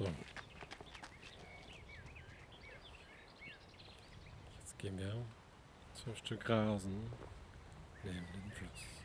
So. Jetzt gehen wir zum Stück Rasen neben dem Fluss.